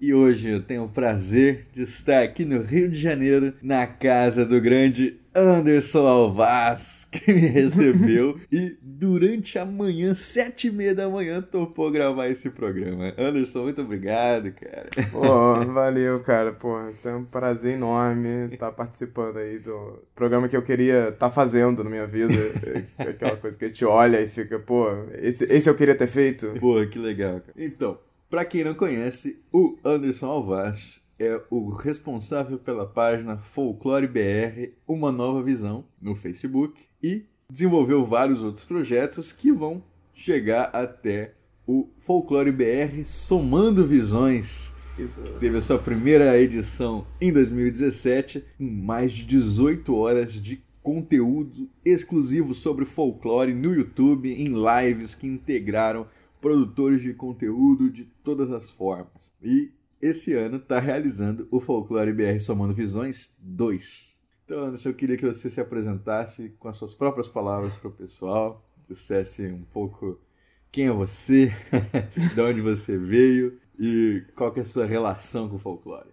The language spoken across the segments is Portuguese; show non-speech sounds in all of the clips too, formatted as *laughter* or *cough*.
E hoje eu tenho o prazer de estar aqui no Rio de Janeiro, na casa do grande Anderson Alvaz, *laughs* que me recebeu *laughs* e durante a manhã, sete e meia da manhã, topou gravar esse programa. Anderson, muito obrigado, cara. Pô, *laughs* valeu, cara. Pô, é um prazer enorme estar participando aí do programa que eu queria estar fazendo na minha vida. É Aquela coisa que a gente olha e fica, pô, esse, esse eu queria ter feito. Porra, que legal, cara. Então, pra quem não conhece, o Anderson Alvaz é o responsável pela página Folclore BR Uma Nova Visão no Facebook e desenvolveu vários outros projetos que vão chegar até o Folclore BR Somando Visões. Teve a sua primeira edição em 2017, com mais de 18 horas de conteúdo exclusivo sobre folclore no YouTube, em lives que integraram produtores de conteúdo de todas as formas. E esse ano está realizando o Folclore BR Somando Visões 2. Então, Anderson, eu queria que você se apresentasse com as suas próprias palavras para o pessoal, dissesse um pouco quem é você, *laughs* de onde você veio e qual que é a sua relação com o folclore.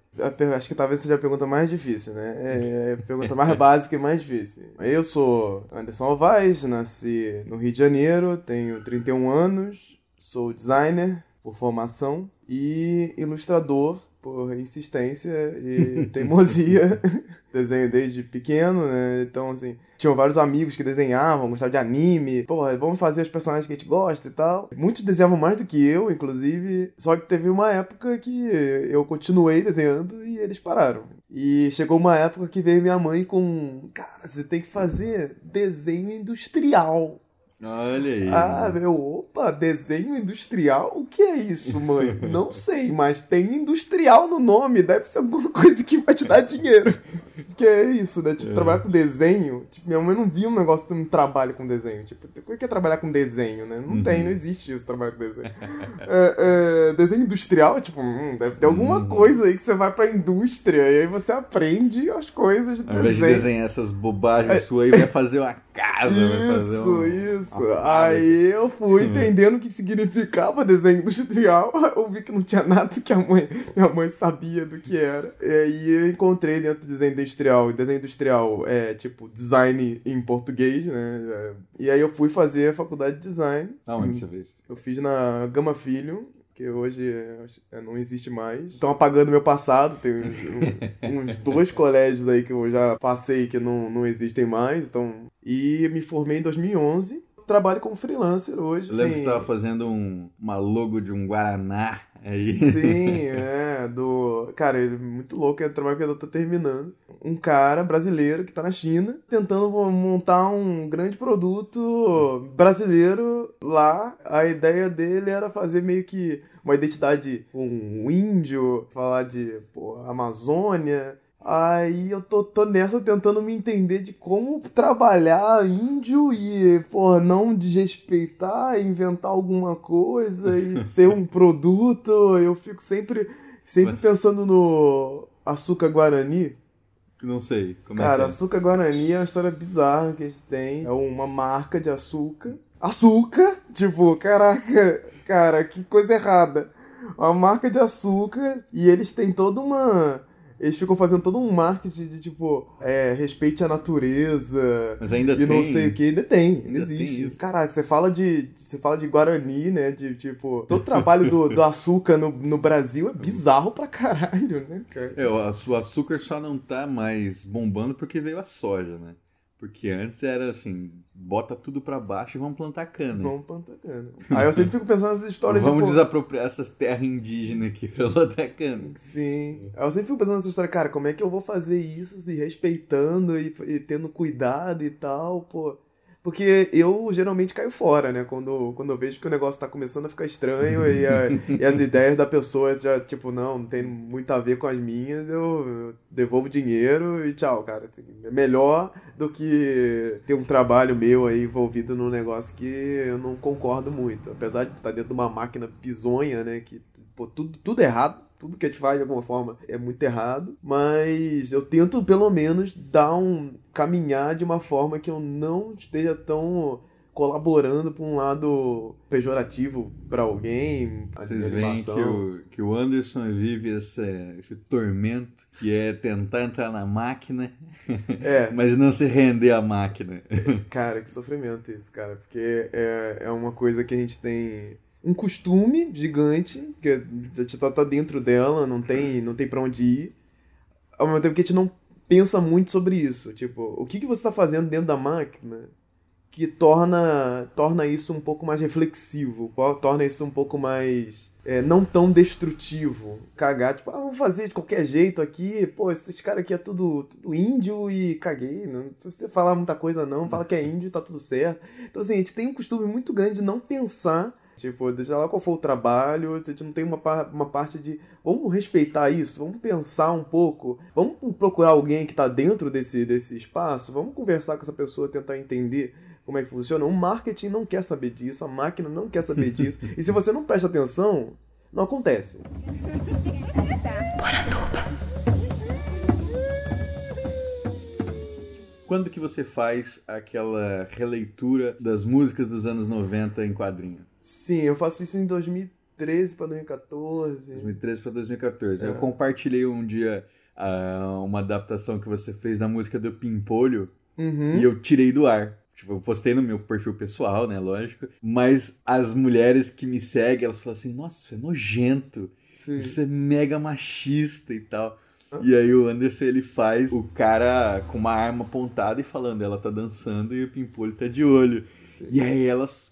Acho que talvez seja a pergunta mais difícil, né? É a pergunta mais *laughs* básica e mais difícil. Eu sou Anderson Alvaz, nasci no Rio de Janeiro, tenho 31 anos, sou designer por formação e ilustrador por insistência e *laughs* teimosia. *laughs* Desenho desde pequeno, né? Então, assim, tinham vários amigos que desenhavam, gostavam de anime. Pô, vamos fazer os personagens que a gente gosta e tal. Muitos desenhavam mais do que eu, inclusive. Só que teve uma época que eu continuei desenhando e eles pararam. E chegou uma época que veio minha mãe com. Cara, você tem que fazer desenho industrial. Olha aí. Ah, meu, opa, desenho industrial? O que é isso, mãe? *laughs* Não sei, mas tem industrial no nome, deve ser alguma coisa que vai te dar dinheiro. Porque é isso, né? Tipo, É. trabalhar com desenho. Tipo, minha mãe não via um negócio de um trabalho com desenho. Tipo, o que é trabalhar com desenho, né? Não Uhum. tem, não existe isso, trabalhar com desenho. É, é, desenho industrial, tipo, hum, deve ter alguma Uhum. coisa aí que você vai pra indústria e aí você aprende as coisas de Ao invés de desenho. desenhar essas bobagens suas aí, vai fazer uma casa, vai fazer Isso, um... isso. fábrica. Aí eu fui entendendo o que significava desenho industrial. *laughs* Eu vi que não tinha nada que a mãe, minha mãe sabia do que era. E aí eu encontrei dentro do desenho industrial. Desenho industrial é tipo design em português, né? E aí eu fui fazer a faculdade de design. Aonde você fez? Eu fiz na Gama Filho, que hoje é, é, não existe mais. Estão apagando meu passado, tem uns, uns *laughs* dois colégios aí que eu já passei que não, não existem mais. Então, e me formei em 2011. Trabalho como freelancer hoje. Eu lembro que você estava fazendo um, uma logo de um Guaraná aí. Sim, *laughs* é, do. Cara, ele é muito louco, é o trabalho que eu tô terminando. Um cara brasileiro que tá na China tentando montar um grande produto brasileiro lá. A ideia dele era fazer meio que uma identidade um índio, falar de pô, Amazônia. Aí eu tô, tô nessa tentando me entender de como trabalhar índio e, pô, não desrespeitar, inventar alguma coisa e *laughs* ser um produto. Eu fico sempre, sempre pensando no açúcar guarani. Não sei. Como Cara, é que açúcar guarani é uma história bizarra que eles têm. É uma marca de açúcar. Açúcar? Tipo, caraca, cara, que coisa errada. Uma marca de açúcar e eles têm toda uma. Eles ficam fazendo todo um marketing de tipo, é, respeite a natureza. Mas ainda E tem... não sei o que, ainda tem, ainda tem existe. isso. Caraca, você fala de. Você fala de Guarani, né? De tipo. Todo o trabalho do, do açúcar no, no Brasil é bizarro pra caralho, né, cara? É, o açúcar só não tá mais bombando porque veio a soja, né? Porque antes era assim, bota tudo pra baixo e vamos plantar cana. Vamos plantar cana. Aí eu sempre fico pensando nessas histórias Vamos de. pô, desapropriar essas terras indígenas aqui pra *laughs* plantar cana. Sim. Aí eu sempre fico pensando nessa história, cara, como é que eu vou fazer isso se respeitando e, e tendo cuidado e tal, pô. Porque eu geralmente caio fora, né? Quando, quando eu vejo que o negócio tá começando a ficar estranho e, a- e as *laughs* ideias da pessoa já, tipo, não, não tem muito a ver com as minhas, eu, eu devolvo dinheiro e tchau, cara. Assim, é melhor do que ter um trabalho meu aí envolvido num negócio que eu não concordo muito. Apesar de estar dentro de uma máquina bizonha, né? Que, pô, tudo, tudo errado. Tudo que a gente faz de alguma forma é muito errado, mas eu tento pelo menos dar um caminhar de uma forma que eu não esteja tão colaborando para um lado pejorativo para alguém. Vocês veem que o, que o Anderson vive esse, esse tormento que é tentar entrar na máquina, É, *laughs* mas não se render à máquina. cara, que sofrimento isso, cara, porque é, é uma coisa que a gente tem um costume gigante, que a gente tá, tá dentro dela, não tem, não tem para onde ir, ao mesmo tempo que a gente não pensa muito sobre isso. Tipo, o que, que você tá fazendo dentro da máquina que torna, torna isso um pouco mais reflexivo, qual- torna isso um pouco mais. é, não tão destrutivo. Cagar, tipo, ah, vou fazer de qualquer jeito aqui, pô, esses caras aqui é tudo, tudo índio e caguei, não precisa falar muita coisa não, fala que é índio, tá tudo certo. Então, assim, a gente tem um costume muito grande de não pensar, tipo, deixa lá qual for o trabalho, a gente não tem uma, uma parte de, vamos respeitar isso, vamos pensar um pouco, vamos procurar alguém que tá dentro desse, desse espaço, vamos conversar com essa pessoa, tentar entender como é que funciona. O marketing não quer saber disso, a máquina não quer saber *laughs* disso. E se você não presta atenção, não acontece. Quando que você faz aquela releitura das músicas dos anos 90 em quadrinho? Sim, eu faço isso em 2013 para 2014. 2013 para 2014. Eu É. compartilhei um dia ah, uma adaptação que você fez da música do Pimpolho Uhum. e eu tirei do ar. Tipo, eu postei no meu perfil pessoal, né? Lógico. Mas as mulheres que me seguem, elas falam assim: nossa, isso é nojento. Sim. Isso é mega machista e tal. Ah. E aí o Anderson ele faz o cara com uma arma apontada e falando, ela tá dançando e o Pimpolho tá de olho. Sim. E aí elas,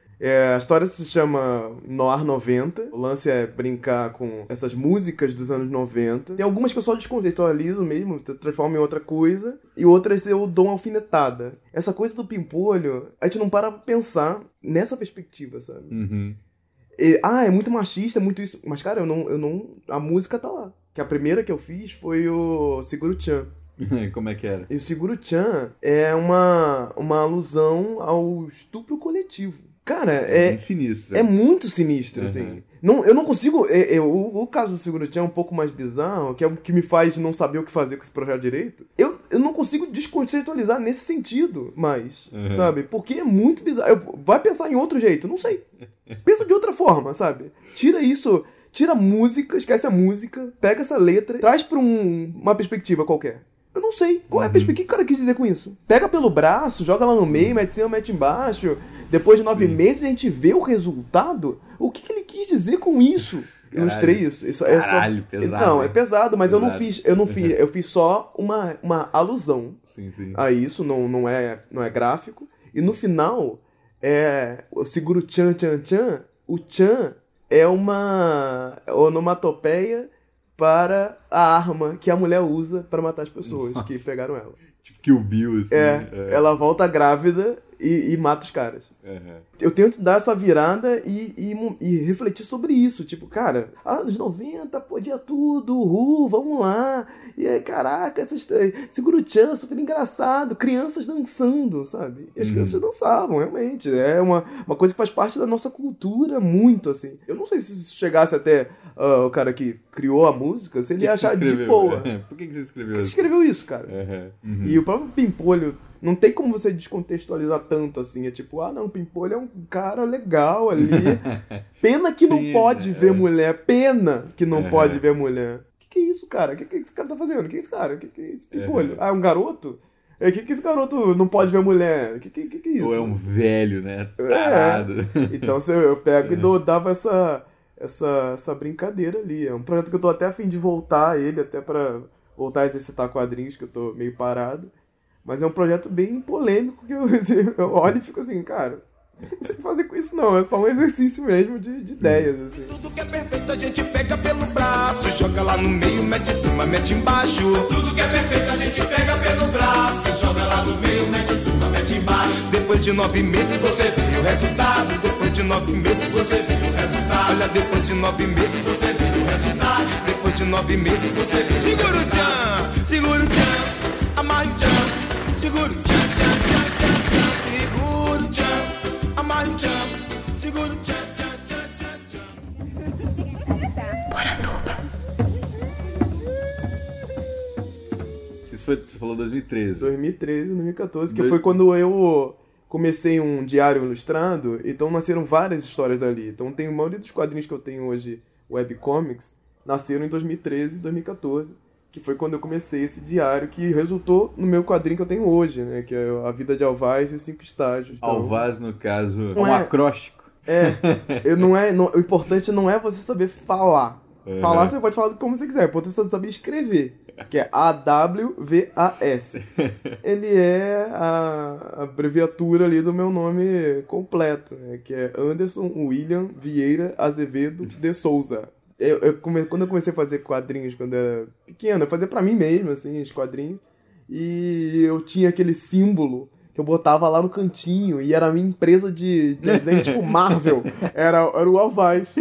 É, a história se chama Noir 90. O lance é brincar com essas músicas dos anos 90. Tem algumas que eu só descontextualizo mesmo, transformo em outra coisa. E outras eu dou uma alfinetada. Essa coisa do pimpolho, a gente não para pra pensar nessa perspectiva, sabe? Uhum. E, ah, é muito machista, é muito isso. Mas, cara, eu não, eu não. A música tá lá. Que a primeira que eu fiz foi o Seguro Chan. *laughs* Como é que era? E o Seguro Chan é uma, uma alusão ao estupro coletivo. Cara, é, sinistro. é muito sinistro, Uhum. assim. Não, eu não consigo. é- é, o, o caso do Seguro Chan é um pouco mais bizarro, que é o que me faz não saber o que fazer com esse projeto direito. Eu, eu não consigo descontextualizar nesse sentido mais, Uhum. sabe? Porque é muito bizarro. Eu- vai pensar em outro jeito, não sei. Pensa de outra forma, sabe? Tira isso. Tira a música, esquece a música, pega essa letra, traz pra um- uma perspectiva qualquer. Eu não sei. Qual é a Uhum. perspectiva? O que o cara quis dizer com isso? Pega pelo braço, joga lá no meio, mete cima, mete embaixo. Depois de nove Sim. meses a gente vê o resultado. O que, que ele quis dizer com isso? Caralho. Ilustrei isso. isso é Caralho, só... pesado, Não, é pesado, mas eu não Pesado. fiz. Eu não fiz. *laughs* Eu fiz só uma, uma alusão Sim, sim. a isso, não, não, é, não é gráfico. E no final, é, eu seguro o tchan, tchan, tchan. O tchan é uma onomatopeia para a arma que a mulher usa para matar as pessoas que Nossa. pegaram ela. Tipo que o Bill, assim. É, ela volta grávida e, e mata os caras. Uhum. Eu tento dar essa virada e, e, e refletir sobre isso. Tipo, cara, anos 90, podia tudo, uhul, vamos lá. E aí, caraca, essas, segura o tchan, super engraçado. Crianças dançando, sabe? E as Uhum. crianças dançavam, realmente. É uma, uma coisa que faz parte da nossa cultura muito, assim. Eu não sei se isso chegasse até ah, o cara que criou a música, se ele ia que achar de boa. *laughs* Por que, que você escreveu que você escreveu isso, cara? Uhum. E o próprio Pimpolho, não tem como você descontextualizar tanto assim. É tipo, ah não, Pimpolho é um cara legal ali. *laughs* Pena que não Pena, pode ver é. mulher. Pena que não Uhum. pode ver mulher. O que, que é isso, cara? O que, que esse cara tá fazendo? O que é esse cara? O que, que é esse Pimpolho? Uhum. Ah, é um garoto? O que, que esse garoto não pode ver mulher? O que, que, que, é isso? Ou é um velho, né? Tarado. Então se eu pego e *laughs* É. dou, dava essa, essa, essa brincadeira ali. É um projeto que eu tô até a fim de voltar a ele, até pra voltar a exercitar quadrinhos, que eu tô meio parado. Mas é um projeto bem polêmico que eu, *laughs* eu olho e fico assim, cara, não sei o que fazer com isso não, é só um exercício mesmo de, de ideias, assim. Tudo que é perfeito a gente pega pelo braço, joga lá no meio, mete em cima, mete embaixo. Tudo que é perfeito a gente pega pelo braço, joga lá no meio, mete em cima, mete embaixo. Depois de nove meses você vê o resultado. Depois de nove meses você vê o resultado. Olha, depois de nove meses você vê o resultado. Depois de nove meses você vê. Segura o tchan, segura o tchan, amarra o tchan, segura o tchan, tchan, tchan, tchan, tchan, segura o tchan, amarra o tchan, segura o tchan, tchan, tchan, tchan, tchan. Isso foi, você falou 2013. 2013, 2014, que Dois- foi quando eu comecei um diário ilustrado, então nasceram várias histórias dali. Então tem a maioria dos quadrinhos que eu tenho hoje, webcomics, nasceram em 2013 e 2014, que foi quando eu comecei esse diário que resultou no meu quadrinho que eu tenho hoje, né, que é A Vida de Alvaz e os Cinco Estágios. Então, Alvaz, no caso, é um é- acróstico. É, eu não é, não- o importante não é você saber falar. Uhum. Falar você pode falar como você quiser, o importante é você saber escrever, que é A-W-V-A-S. *laughs* Ele é a abreviatura ali do meu nome completo, né, que é Anderson William Vieira Azevedo de Souza. Eu, eu come- quando eu comecei a fazer quadrinhos quando eu era pequeno, eu fazia pra mim mesmo, assim, os quadrinhos, e eu tinha aquele símbolo que eu botava lá no cantinho, e era a minha empresa de de desenho, tipo Marvel, era, era o Alvaz.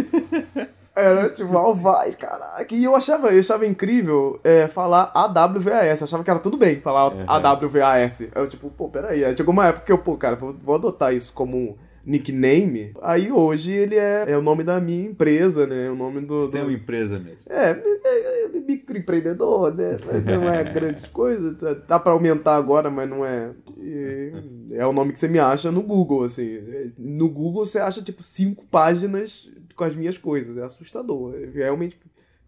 Era tipo Alvaz, caraca. E eu achava, eu achava incrível é, falar AWVAS. Eu achava que era tudo bem falar Uhum. AWVAS. Eu, tipo, pô, peraí. Aí Chegou uma época que eu, pô, cara, vou, vou adotar isso como nickname. Aí hoje ele é, é o nome da minha empresa, né? O nome do. do... Tem uma empresa mesmo. É, é, é microempreendedor, né? Não é *laughs* grande coisa. Tá, tá pra aumentar agora, mas não é. É o nome que você me acha no Google, assim. No Google você acha, tipo, cinco páginas com as minhas coisas. É assustador. Realmente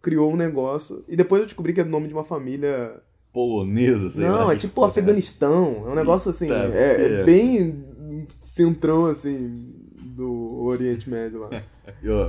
criou um negócio. E depois eu descobri que é o nome de uma família. Polonesa, sei lá. não, é que tipo Afeganistão. É um negócio assim. Eita, É, é bem centrão, assim, do Oriente Médio lá. *laughs*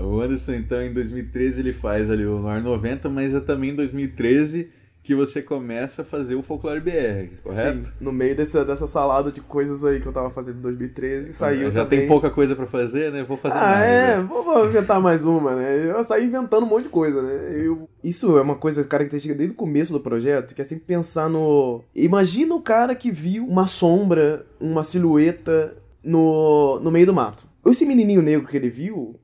O Anderson, então, em 2013 ele faz ali o Noir 90, mas é também em 2013 que você começa a fazer o Folclore BR, correto? Sim, no meio dessa, dessa salada de coisas aí que eu tava fazendo em 2013, saiu Já também... tem pouca coisa pra fazer, né? Vou fazer Ah, mais. é, né? vou, inventar mais uma, né? Eu saí inventando um monte de coisa, né? Eu... Isso é uma coisa característica desde o começo do projeto, que é sempre pensar no... Imagina o cara que viu uma sombra, uma silhueta no, no meio do mato. Esse menininho negro que ele viu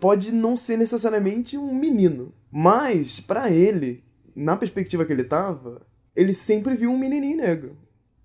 pode não ser necessariamente um menino, mas pra ele, na perspectiva que ele tava, ele sempre viu um menininho negro.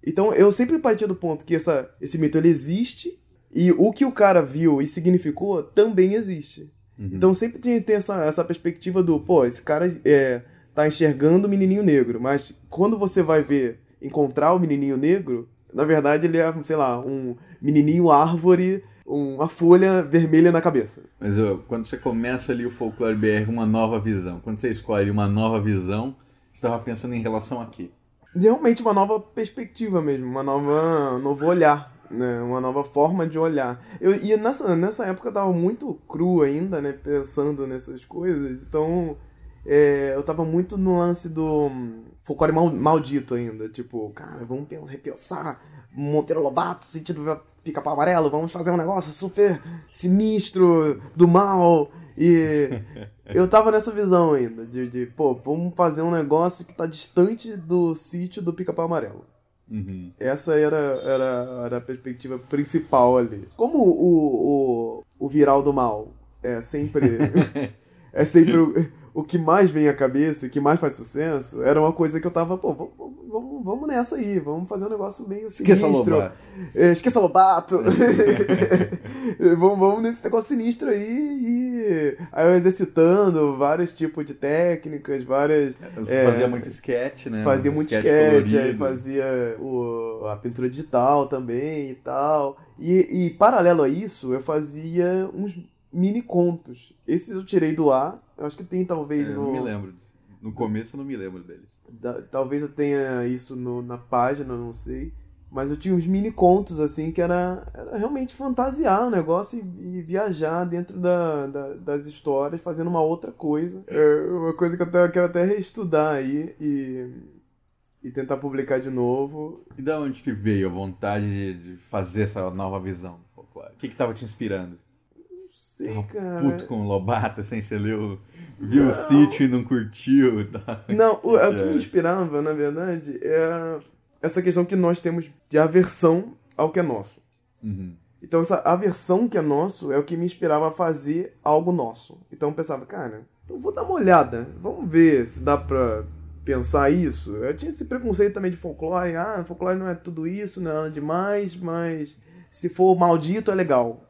Então eu sempre partia do ponto que essa, esse mito ele existe e o que o cara viu e significou também existe. Uhum. Então sempre tem, tem essa, essa perspectiva do, pô, esse cara é, tá enxergando o menininho negro, mas quando você vai ver, encontrar o menininho negro, na verdade ele é, sei lá, um menininho árvore, uma folha vermelha na cabeça. Mas ó, quando você começa ali o Folclore BR, uma nova visão, quando você escolhe uma nova visão, você estava pensando em relação a quê? realmente uma nova perspectiva mesmo, uma nova, um novo olhar, né? Uma nova forma de olhar. Eu, e nessa, nessa época eu tava muito cru ainda, né? Pensando nessas coisas, então é, eu tava muito no lance do hum, folclore mal, maldito ainda, tipo, cara, vamos pensar, repensar Monteiro Lobato, sentido pica-pau amarelo, vamos fazer um negócio super sinistro, do mal, e *laughs* eu tava nessa visão ainda, de, de, pô, vamos fazer um negócio que tá distante do sítio do pica-pau amarelo. Uhum. Essa era, era, era a perspectiva principal ali. Como o, o, o viral do mal é sempre. *laughs* é sempre o, que mais vem à cabeça, o que mais faz sucesso, era uma coisa que eu tava, pô, vamos, vamos, vamos nessa aí, vamos fazer um negócio meio Esqueça sinistro. Lobato. É, esqueça *laughs* Lobato. vamos, vamos nesse negócio sinistro aí e aí eu exercitando vários tipos de técnicas, várias. Você É, fazia muito sketch, né? Fazia Um muito sketch sketch, aí fazia o, a pintura digital também e tal. E, e paralelo a isso, eu fazia uns mini contos. Esses eu tirei do ar. Eu acho que tem talvez É, eu no. não me lembro. No começo eu não me lembro deles. da- talvez eu tenha isso no- na página, não sei. Mas eu tinha uns mini contos, assim, que era, era realmente fantasiar o negócio e, e viajar dentro da, da- das histórias, fazendo uma outra coisa. É uma coisa que eu até- quero até reestudar aí. E e tentar publicar de novo. E da onde que veio a vontade de, de fazer essa nova visão? O que que tava te inspirando? Sei, cara. Puto com o Lobato, sem você leu, viu o sítio e não curtiu e tal. Não, o, o que É. me inspirava, na verdade, é essa questão que nós temos de aversão ao que é nosso. Uhum. Então essa aversão que é nosso é o que me inspirava a fazer algo nosso. Então eu pensava, cara, então vou dar uma olhada, vamos ver se dá pra pensar isso. Eu tinha esse preconceito também de folclore, ah, folclore não é tudo isso, não é nada demais, mas se for maldito é legal.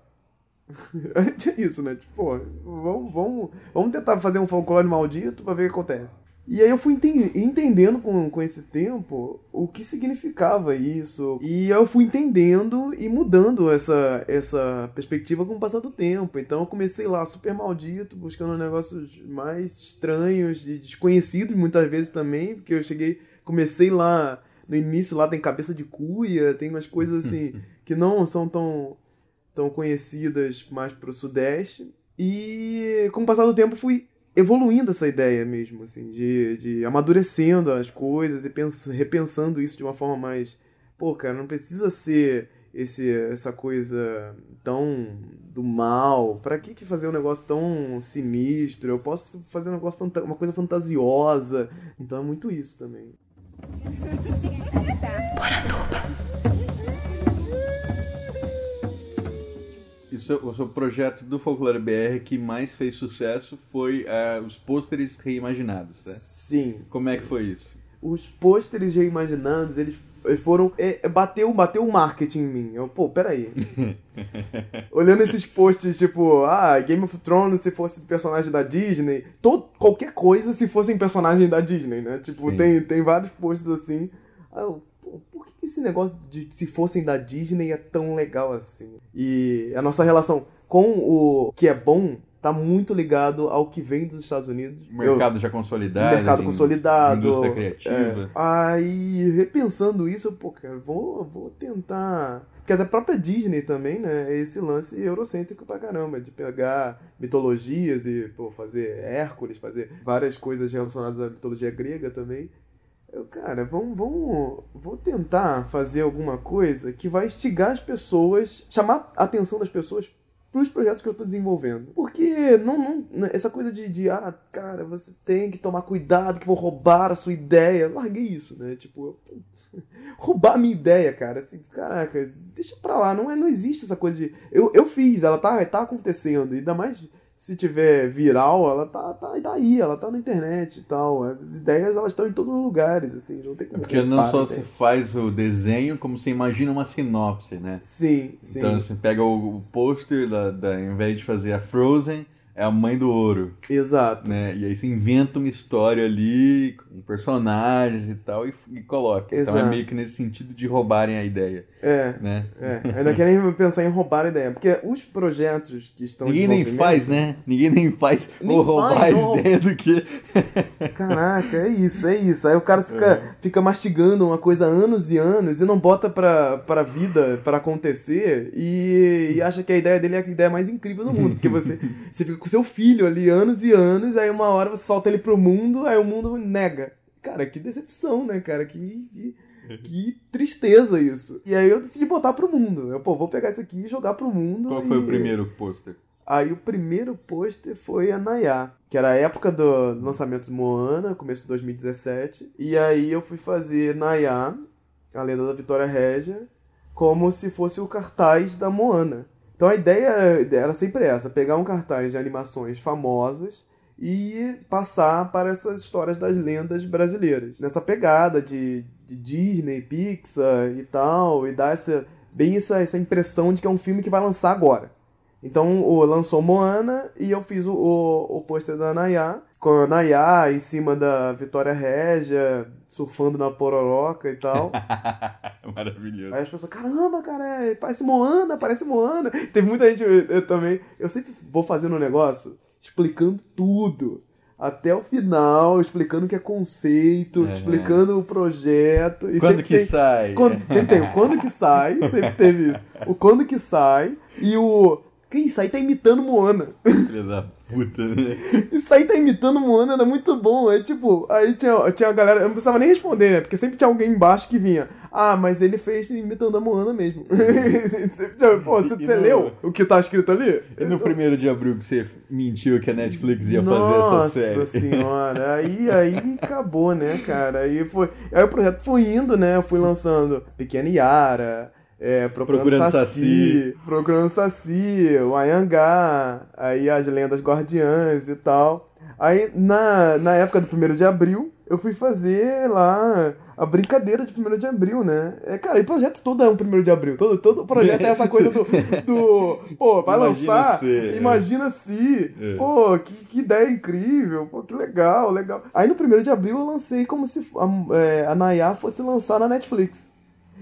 Tinha *laughs* isso, né? Tipo, pô, vamos, vamos, vamos tentar fazer um folclore maldito pra ver o que acontece. E aí eu fui enten- entendendo com, com esse tempo o que significava isso. E eu fui entendendo e mudando essa, essa perspectiva com o passar do tempo. Então eu comecei lá super maldito, buscando negócios mais estranhos e desconhecidos muitas vezes também, porque eu cheguei, comecei lá no início lá tem cabeça de cuia, tem umas coisas assim *laughs* que não são tão tão conhecidas mais pro sudeste. E com o passar do tempo fui evoluindo essa ideia mesmo, assim, de, de amadurecendo as coisas e pens repensando isso de uma forma mais. Pô, cara, não precisa ser esse, essa coisa tão do mal. Pra que, que fazer um negócio tão sinistro? Eu posso fazer um negócio uma coisa fantasiosa. Então é muito isso também. E seu, o seu projeto do Folclore BR que mais fez sucesso foi eh, os pôsteres reimaginados, né? Sim. Como é que foi isso? os pôsteres reimaginados, eles eles foram. É, bateu, bateu o marketing em mim. Eu, pô, peraí. *laughs* Olhando esses posts, tipo, ah, Game of Thrones se fosse personagem da Disney. Todo, qualquer coisa se fossem personagem da Disney, né? Tipo, Sim. tem, tem vários posts assim. Eu, esse negócio de se fossem da Disney é tão legal assim? E a nossa relação com o que é bom tá muito ligado ao que vem dos Estados Unidos. O Eu- mercado já consolidado. mercado de- consolidado. Indústria criativa. é. Aí, repensando isso, pô, cara, vou, vou tentar. Porque a própria Disney também, né? É esse lance eurocêntrico pra caramba, de pegar mitologias e, pô, fazer Hércules, fazer várias coisas relacionadas à mitologia grega também. Eu, cara, vamos, vamos, vou tentar fazer alguma coisa que vai instigar as pessoas, chamar a atenção das pessoas pros projetos que eu tô desenvolvendo. Porque não, não essa coisa de, de, ah, cara, você tem que tomar cuidado que vou roubar a sua ideia. Larguei isso, né? Tipo, eu, *laughs* roubar a minha ideia, cara. Assim, caraca, deixa pra lá. Não, é, não existe essa coisa de. Eu, eu fiz, ela tá, tá acontecendo. Ainda mais se tiver viral, ela tá, tá, tá aí, ela tá na internet e tal. As ideias, elas estão em todos os lugares, assim, não tem como. Porque não só a se faz o desenho, como você imagina uma sinopse, né? Sim, sim. Então você pega o, o pôster, da, da, em vez de fazer a Frozen, é a mãe do ouro, Exato. né? E aí você inventa uma história ali, com personagens e tal, e, e coloca. Então é Exato. meio que nesse sentido de roubarem a ideia, É. né? É, ainda querem pensar em roubar a ideia. Porque os projetos que estão Ninguém nem faz, né? Ninguém nem faz Nem ou roubar faz, a não. ideia do que... *laughs* Caraca, é isso, é isso. Aí o cara fica, fica mastigando uma coisa anos e anos e não bota pra, pra vida, pra acontecer e, e acha que a ideia dele é a ideia mais incrível do mundo. Porque você, *laughs* você fica com seu filho ali anos e anos, aí uma hora você solta ele pro mundo, aí o mundo nega. Cara, que decepção, né, cara? Que, que, que tristeza isso. E aí eu decidi botar pro mundo. Eu, pô, vou pegar isso aqui e jogar pro mundo. Qual foi e- o primeiro pôster? Aí o primeiro pôster foi a Nayá, que era a época do lançamento de Moana, começo de 2017. E aí eu fui fazer Nayá, a lenda da Vitória Régia, como se fosse o cartaz da Moana. Então a ideia era, sempre essa, pegar um cartaz de animações famosas e passar para essas histórias das lendas brasileiras. Nessa pegada de, de Disney, Pixar e tal, e dar essa, bem essa, essa impressão de que é um filme que vai lançar agora. Então o, lançou Moana e eu fiz o, o, o pôster da Nayá, com a Nayá em cima da Vitória Régia, surfando na pororoca e tal. *laughs* Maravilhoso. Aí as pessoas, caramba, cara, é, parece Moana, parece Moana. *laughs* Teve muita gente, eu, eu também, eu sempre vou fazendo um negócio explicando tudo. Até o final, explicando o que é conceito, Uhum. explicando o projeto. E Quando que tem- sai? quando, sempre tem o quando que sai, sempre teve isso. O quando que sai e o. Isso aí tá imitando Moana. Filha da puta, né? Isso aí tá imitando Moana, era muito bom. É tipo, aí tinha, tinha a galera, eu não precisava nem responder, né? Porque sempre tinha alguém embaixo que vinha. Ah, mas ele fez imitando a Moana mesmo. *laughs* Pô, você, você no- leu o que tá escrito ali? E no primeiro de abril que você mentiu que a Netflix ia fazer Nossa essa série? senhora, aí, aí acabou, né, cara? Aí, foi, aí o projeto foi indo, né? Eu fui lançando Pequena Yara, é, Procurando, Procurando Saci, Saci. Procurando Saci, o Ayangá, aí as Lendas Guardiãs e tal. Aí, na, na época do 1 de abril, eu fui fazer lá a brincadeira de 1 de abril, né? É, cara, e o projeto todo é um 1 de abril. Todo, todo projeto é essa coisa do. *laughs* do pô, vai Imagina lançar. se, é. imagina se. É. Pô, que, que ideia incrível. Pô, que legal, legal. Aí no 1 de abril eu lancei como se a, é, a Nayá fosse lançar na Netflix.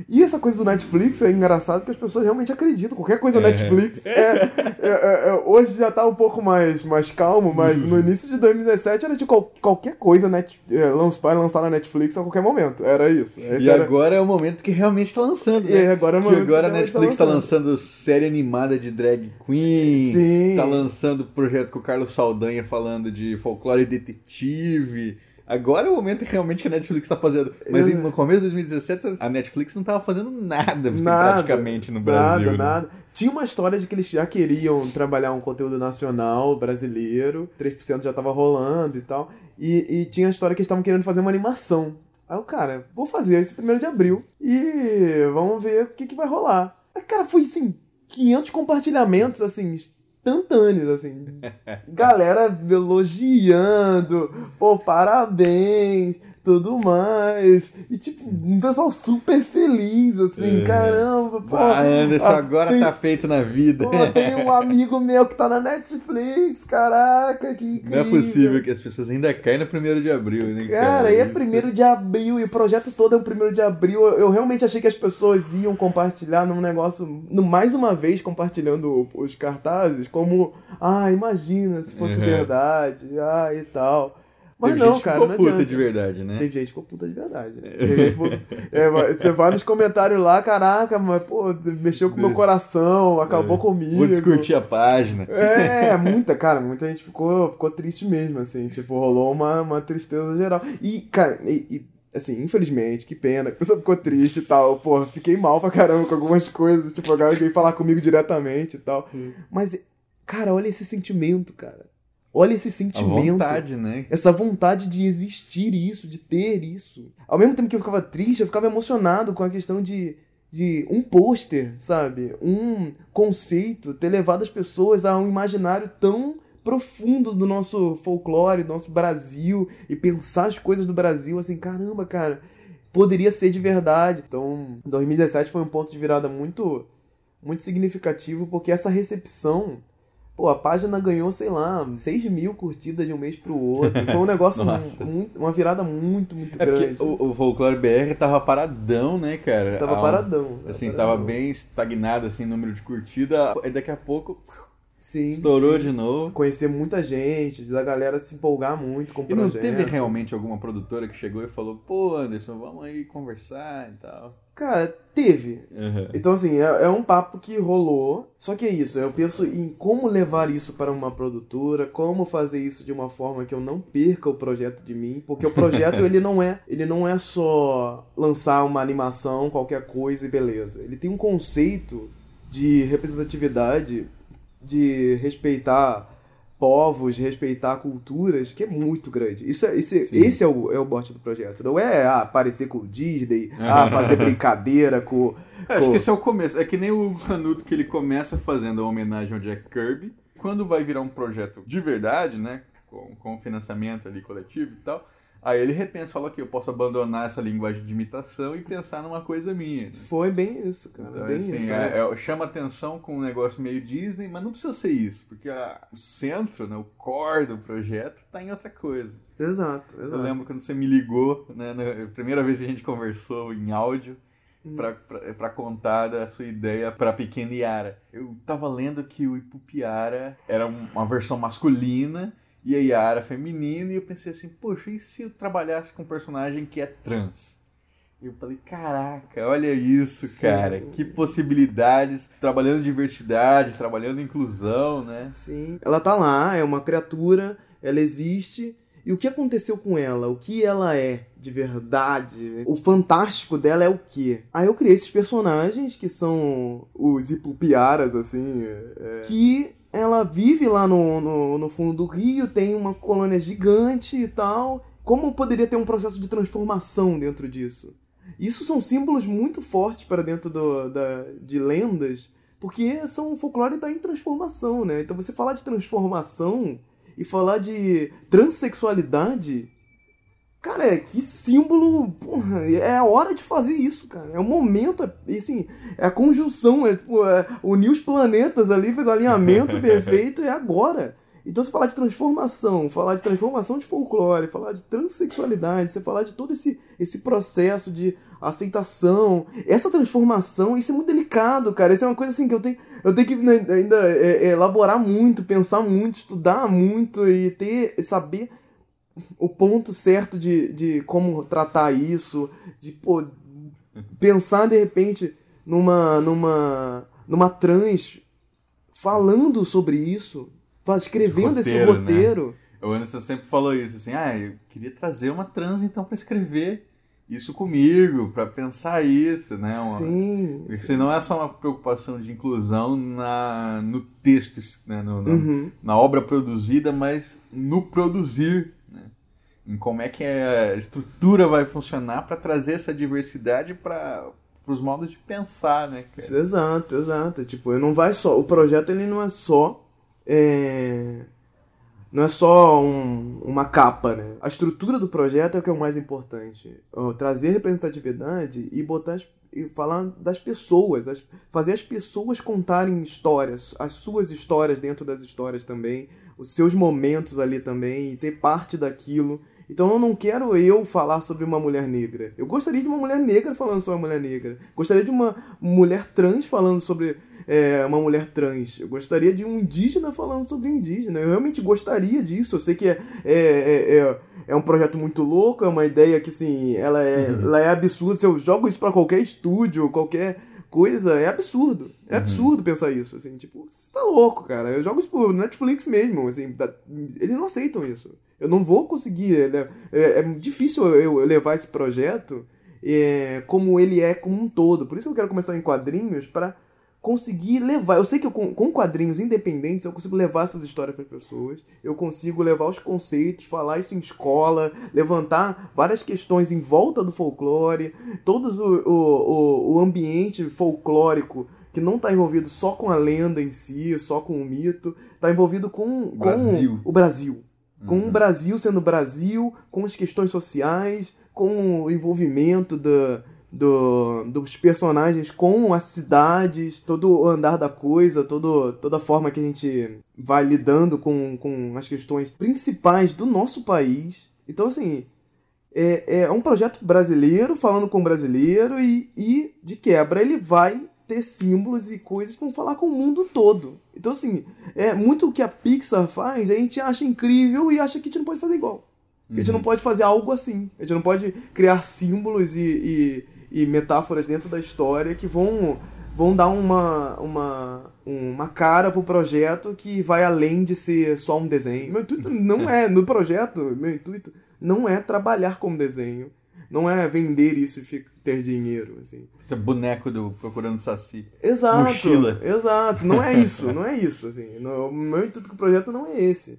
E essa coisa do Netflix é engraçado porque as pessoas realmente acreditam. Qualquer coisa É. Netflix é, é- é- é- Hoje já tá um pouco mais, mais calmo, mas no *laughs* início de 2017 era de qual- qualquer coisa net, é, vai lançar na Netflix a qualquer momento. Era isso. Esse E era- agora é o momento que realmente tá lançando, E né? agora é o Que momento agora a que tá Netflix tá lançando. lançando série animada de drag queen. Sim. Tá lançando projeto com o Carlos Saldanha falando de folclore detetive. Agora é o momento que realmente a Netflix tá fazendo. Mas no começo de 2017 a Netflix não tava fazendo nada, Nada, praticamente no Brasil. Nada, né? nada. Tinha uma história de que eles já queriam trabalhar um conteúdo nacional, brasileiro, 3% já tava rolando e tal. E, e tinha a história que eles estavam querendo fazer uma animação. Aí o cara, vou fazer esse primeiro de abril e vamos ver o que, que vai rolar. Aí, cara, foi assim, 500 compartilhamentos, assim, instantâneos, assim. *laughs* Galera elogiando, pô, parabéns, tudo mais. E, tipo, um pessoal super feliz, assim, É. caramba, pô. Ah, Anderson, ah, agora tem- tá feito na vida. Pô, tem um amigo meu que tá na Netflix, caraca, que incrível. Não é possível que as pessoas ainda caem no primeiro de abril, né? Cara, e é primeiro de abril, e o projeto todo é o primeiro de abril. Eu, eu realmente achei que as pessoas iam compartilhar num negócio, no, mais uma vez compartilhando os cartazes, como, ah, imagina se fosse Uhum. verdade, ah, e tal. Mas Teve não, gente cara, ficou não puta adianta. de verdade, né? Tem gente que ficou puta de verdade. né? Ficou- é, você vai nos comentários lá, caraca, mas, pô, mexeu com o meu coração, acabou comigo. É. Vou descurtir a página. É, *laughs* muita, cara, muita gente ficou, ficou triste mesmo, assim, tipo, rolou uma, uma tristeza geral. E, cara, e, e, assim, infelizmente, que pena, a pessoa ficou triste e tal, porra, fiquei mal pra caramba com algumas coisas, tipo, a galera veio falar comigo diretamente e tal. Mas, cara, olha esse sentimento, cara. Olha esse A sentimento. vontade, né? Essa vontade de existir isso, de ter isso. Ao mesmo tempo que eu ficava triste, eu ficava emocionado com a questão de, de um pôster, sabe? Um conceito ter levado as pessoas a um imaginário tão profundo do nosso folclore, do nosso Brasil, e pensar as coisas do Brasil assim, caramba, cara, poderia ser de verdade. Então, 2017 foi um ponto de virada muito, muito significativo, porque essa recepção Pô, a página ganhou, sei lá, 6 mil curtidas de um mês pro outro. Foi um negócio, *laughs* muito, uma virada muito, muito É grande. o, o Folclore BR tava paradão, né, cara? Tava um- paradão. Assim, paradão. tava bem estagnado, assim, número de curtida. Aí daqui a pouco Sim, estourou sim. de novo. Conhecer muita gente, da galera se empolgar muito com o E não projeto. teve realmente alguma produtora que chegou e falou, pô, Anderson, vamos aí conversar e tal. Cara, teve. Uhum. Então, assim, é, é um papo que rolou. Só que é isso, eu penso em como levar isso para uma produtora, como fazer isso de uma forma que eu não perca o projeto de mim, porque o projeto *laughs* ele não é, ele não é só lançar uma animação, qualquer coisa e beleza. Ele tem um conceito de representatividade, de respeitar povos, respeitar culturas, que é muito grande. Isso é, esse, Sim. esse é o, é o bote do projeto. Não é ah, parecer com o Disney, ah, *laughs* fazer brincadeira com. Eu acho com- que esse é o começo. É que nem o Canuto que ele começa fazendo a homenagem ao Jack Kirby. Quando vai virar um projeto de verdade, né? Com, com financiamento ali coletivo e tal. Aí ele repensa, fala que eu posso abandonar essa linguagem de imitação e pensar numa coisa minha. né? Foi bem isso, cara. Então, bem assim, isso. é- é- chama atenção com um negócio meio Disney, mas não precisa ser isso, porque a- o centro, né, o core do projeto, tá em outra coisa. Exato, Eu exato. lembro quando você me ligou, né, na primeira vez que a gente conversou em áudio, Hum. pra contar da sua ideia pra pequena Yara. Eu tava lendo que o Ipupiara era um- uma versão masculina e a Yara feminina, e eu pensei assim, poxa, e se eu trabalhasse com um personagem que é trans? Eu falei, caraca, olha isso, Sim. cara. Que possibilidades. Trabalhando diversidade, trabalhando inclusão, né? Sim. Ela tá lá, é uma criatura, ela existe. E o que aconteceu com ela? O que ela é de verdade? O fantástico dela é o quê? Aí eu criei esses personagens que são os Ipupiaras, assim. É... Que ela vive lá no, no, no fundo do rio, tem uma colônia gigante e tal. Como poderia ter um processo de transformação dentro disso? Isso são símbolos muito fortes para dentro do, da, de lendas, porque são folclore em transformação, né? Então você falar de transformação e falar de transexualidade, cara, que símbolo, porra, é a hora de fazer isso, cara. É o momento, é, assim, é a conjunção, é, tipo, é unir os planetas ali, fez o alinhamento *laughs* perfeito, é agora. Então, se falar de transformação, falar de transformação de folclore, falar de transexualidade, você falar de todo esse, esse processo de aceitação, essa transformação, isso é muito delicado, cara. Isso é uma coisa assim que eu tenho, eu tenho que ainda é, é, elaborar muito, pensar muito, estudar muito e ter, saber o ponto certo de, de como tratar isso, de pô, pensar de repente numa, numa, numa trans falando sobre isso escrevendo esse roteiro. Esse roteiro. Né? O Anderson sempre falou isso, assim, ah, eu queria trazer uma trans então para escrever isso comigo, para pensar isso, né? Uma, sim. Porque sim. não é só uma preocupação de inclusão na, no texto, né? No, no, uhum. na obra produzida, mas no produzir, né? Em como é que a estrutura vai funcionar para trazer essa diversidade para os modos de pensar, né? Cara? Exato, exato. Tipo, não vai só. O projeto ele não é só é... não é só um, uma capa, né? A estrutura do projeto é o que é o mais importante. Trazer representatividade e botar e falar das pessoas, as, fazer as pessoas contarem histórias, as suas histórias dentro das histórias também, os seus momentos ali também, e ter parte daquilo. Então eu não quero eu falar sobre uma mulher negra. Eu gostaria de uma mulher negra falando sobre uma mulher negra. Gostaria de uma mulher trans falando sobre é, uma mulher trans. Eu gostaria de um indígena falando sobre indígena. Eu realmente gostaria disso. Eu sei que é, é, é, é, é um projeto muito louco, é uma ideia que, assim, ela é, uhum. ela é absurda. Se eu jogo isso para qualquer estúdio, qualquer coisa, é absurdo. É uhum. absurdo pensar isso, assim, tipo, você tá louco, cara. Eu jogo isso pro Netflix mesmo, assim, eles não aceitam isso. Eu não vou conseguir, né? é, é difícil eu, eu levar esse projeto é, como ele é como um todo. Por isso eu quero começar em quadrinhos para conseguir levar. Eu sei que eu, com, com quadrinhos independentes eu consigo levar essas histórias para pessoas, eu consigo levar os conceitos, falar isso em escola, levantar várias questões em volta do folclore, todo o, o, o ambiente folclórico que não está envolvido só com a lenda em si, só com o mito, está envolvido com, com Brasil. o Brasil. Com uhum. o Brasil sendo Brasil, com as questões sociais, com o envolvimento da, do, dos personagens com as cidades, todo o andar da coisa, todo, toda a forma que a gente vai lidando com, com as questões principais do nosso país. Então, assim, é, é um projeto brasileiro, falando com brasileiro, e, e de quebra ele vai ter símbolos e coisas que vão falar com o mundo todo. Então, assim, é muito o que a Pixar faz, a gente acha incrível e acha que a gente não pode fazer igual. Uhum. A gente não uhum. pode fazer algo assim. A gente não pode criar símbolos e, e e metáforas dentro da história que vão, vão dar uma, uma, uma cara pro projeto que vai além de ser só um desenho. Meu intuito não *laughs* é, no projeto, meu intuito não é trabalhar como desenho. Não é vender isso e ter dinheiro, assim. Esse é boneco do Procurando Saci. Exato. Mochila. Exato. Não é *laughs* isso, não é isso, assim. O meu intuito com o projeto não é esse.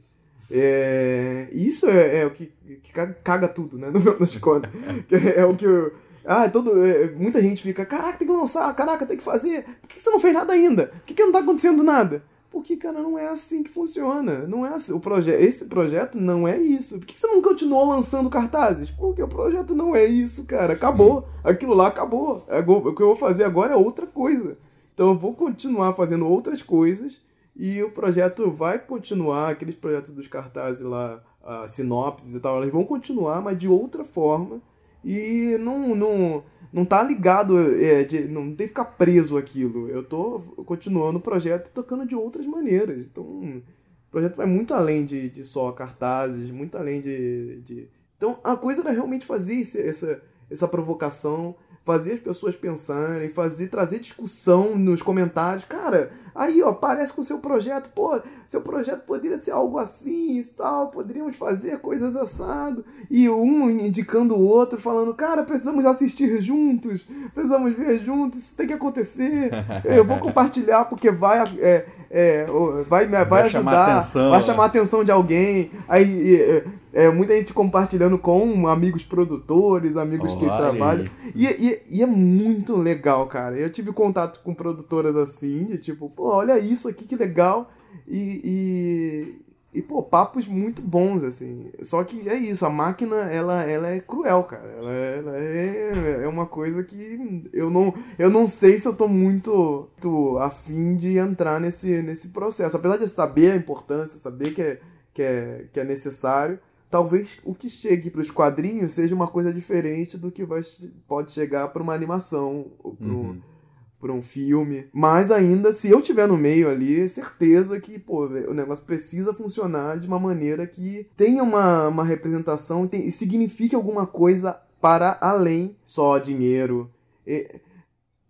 É, isso é, é, o que, que, caga tudo, né? No final das contas. *laughs* É, é o que eu, ah, todo, é, muita gente fica, caraca, tem que lançar, caraca, tem que fazer. Por que você não fez nada ainda? Por que, que não tá acontecendo nada? Porque, cara, não é assim que funciona. Não é assim. O proje esse projeto não é isso. Por que você não continuou lançando cartazes? Porque o projeto não é isso, cara. Acabou. Aquilo lá acabou. É, o que eu vou fazer agora é outra coisa. Então eu vou continuar fazendo outras coisas e o projeto vai continuar. Aqueles projetos dos cartazes lá, a sinopses e tal, eles vão continuar, mas de outra forma e não, não, não tá ligado, é, de, não tem que ficar preso aquilo. Eu tô continuando o projeto e tocando de outras maneiras. Então, o projeto vai muito além de, de só cartazes, muito além de, de... Então, a coisa era realmente fazer esse, essa, essa provocação, fazer as pessoas pensarem, fazer trazer discussão nos comentários. Cara, aí ó, parece com o seu projeto, pô, seu projeto poderia ser algo assim e tal, poderíamos fazer coisas assado. E um indicando o outro, falando, cara, precisamos assistir juntos, precisamos ver juntos, isso tem que acontecer. Eu vou *laughs* compartilhar porque vai é, é, vai, vai, vai, ajudar, chamar vai chamar a atenção de alguém. Aí é, é, muita gente compartilhando com amigos produtores, amigos que trabalham. E, e, e, é muito legal, cara. Eu tive contato com produtoras assim, de tipo, pô, olha isso aqui que legal. E, e, pô, papos muito bons, assim. Só que é isso, a máquina, ela, ela é cruel, cara. Ela, ela é, é uma coisa que eu não, eu não sei se eu tô muito, muito afim de entrar nesse, nesse processo. Apesar de saber a importância, saber que é, que é, que é necessário talvez o que chegue para os quadrinhos seja uma coisa diferente do que vai, pode chegar para uma animação ou para uhum. Um, um filme. Mas ainda, se eu tiver no meio ali, certeza que pô, o negócio precisa funcionar de uma maneira que tenha uma, uma representação e, signifique alguma coisa para além só dinheiro. É,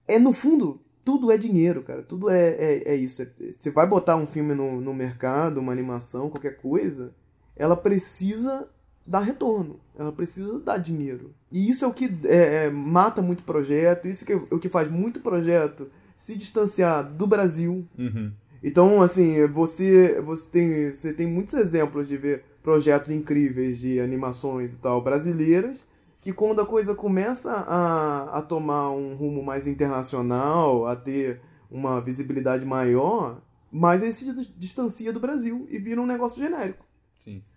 é no fundo, tudo é dinheiro, cara. Tudo é, é, é isso. Você vai botar um filme no, no mercado, uma animação, qualquer coisa ela precisa dar retorno, ela precisa dar dinheiro. E isso é o que é, é, mata muito projeto, isso que é o que faz muito projeto se distanciar do Brasil. Uhum. Então, assim, você, você, tem, você tem muitos exemplos de ver projetos incríveis de animações e tal brasileiras, que quando a coisa começa a, a tomar um rumo mais internacional, a ter uma visibilidade maior, mais ele se distancia do Brasil e vira um negócio genérico.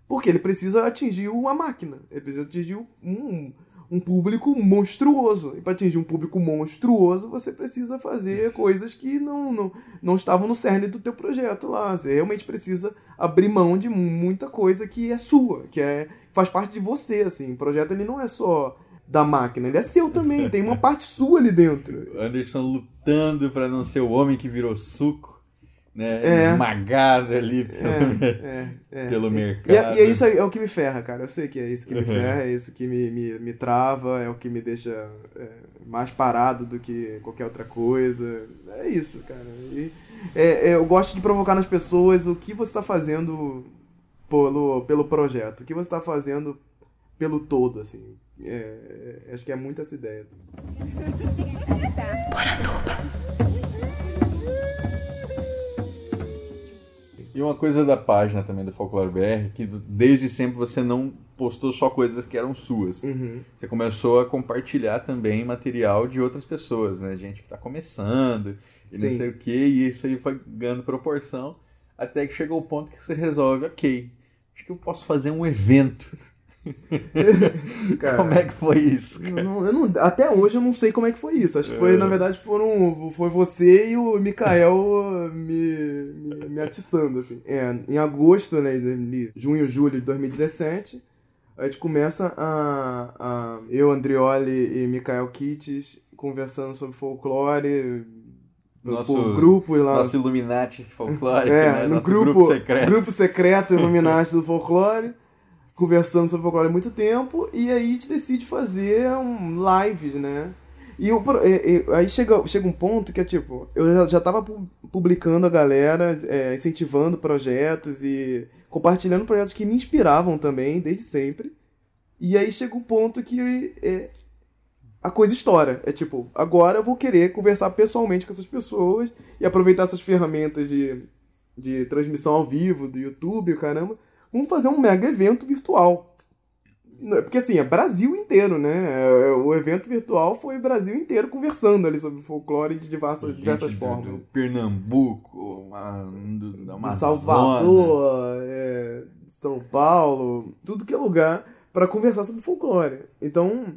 Porque ele precisa atingir uma máquina. Ele precisa atingir um, um público monstruoso. E para atingir um público monstruoso, você precisa fazer coisas que não, não, não estavam no cerne do teu projeto lá. Você realmente precisa abrir mão de muita coisa que é sua, que é faz parte de você, assim. O projeto ele não é só da máquina, ele é seu também, tem uma *laughs* parte sua ali dentro. Anderson lutando para não ser o homem que virou suco né, é. esmagado ali pelo, é, é, *laughs* pelo mercado. E, e, isso é o que me ferra, cara. Eu sei que é isso que me ferra, é isso que me, me, me trava, é o que me deixa é, mais parado do que qualquer outra coisa. É isso, cara. E, é, eu gosto de provocar nas pessoas o que você está fazendo pelo, pelo projeto, o que você está fazendo pelo todo, assim. acho que é muito essa ideia. Bora, E uma coisa da página também do Folclore BR, que desde sempre você não postou só coisas que eram suas. Uhum. Você começou a compartilhar também material de outras pessoas, né? Gente que está começando e Sim. não sei o que, e isso aí foi ganhando proporção, até que chegou o ponto que você resolve, ok, acho que eu posso fazer um evento *laughs* cara, como é que foi isso? Não, não, até hoje eu não sei como é que foi isso. Acho que foi, é. na verdade, foram, foi você e o Mikael me, me, me atiçando, assim. É, em agosto, né, junho, julho de 2017, a gente começa a, a eu, Andrioli e Mikael Kitts conversando sobre folclore, nosso Pô, grupo lá. Nosso Illuminati folclórico, é, né? no nosso grupo, grupo secreto. Grupo secreto Illuminati do *laughs* folclore conversando sobre folclore há muito tempo, e aí a gente decide fazer um lives, né? E eu, aí chega, chega um ponto que é tipo, eu já, já tava publicando a galera, é, incentivando projetos e compartilhando projetos que me inspiravam também, desde sempre. E aí chega um ponto que é, a coisa estoura. É tipo, agora eu vou querer conversar pessoalmente com essas pessoas e aproveitar essas ferramentas de, de transmissão ao vivo do YouTube, caramba, vamos fazer um mega evento virtual. Porque assim, é Brasil inteiro, né? É, o evento virtual foi o Brasil inteiro conversando ali sobre folclore de diversas, diversas formas. Do Pernambuco, do, Amazonas. Salvador, é, São Paulo, tudo que é lugar para conversar sobre folclore. Então,